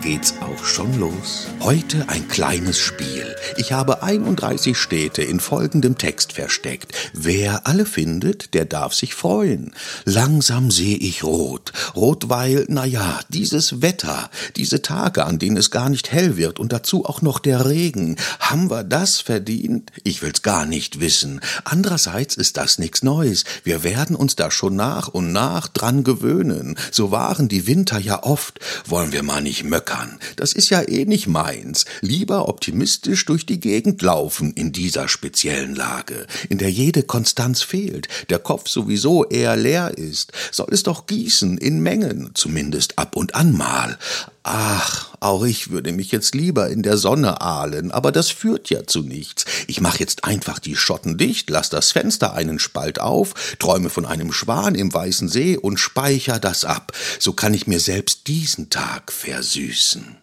geht's auch schon los. Heute ein kleines Spiel. Ich habe 31 Städte in folgendem Text versteckt. Wer alle findet, der darf sich freuen. Langsam sehe ich rot. Rot, weil, na ja, dieses Wetter, diese Tage, an denen es gar nicht hell wird und dazu auch noch der Regen. Haben wir das verdient? Ich will's gar nicht wissen. Andererseits ist das nichts Neues. Wir werden uns da schon nach und nach dran gewöhnen. So waren die Winter ja oft. Wollen wir mal nicht möckern. Das ist ja eh nicht meins. Lieber optimistisch durch die Gegend laufen in dieser speziellen Lage, in der jede Konstanz fehlt, der Kopf sowieso eher leer ist. Soll es doch gießen, in Mengen, zumindest ab und an mal. Ach, auch ich würde mich jetzt lieber in der Sonne ahlen, aber das führt ja zu nichts. Ich mach jetzt einfach die Schotten dicht, lass das Fenster einen Spalt auf, träume von einem Schwan im weißen See und speicher das ab. So kann ich mir selbst diesen Tag versüßen.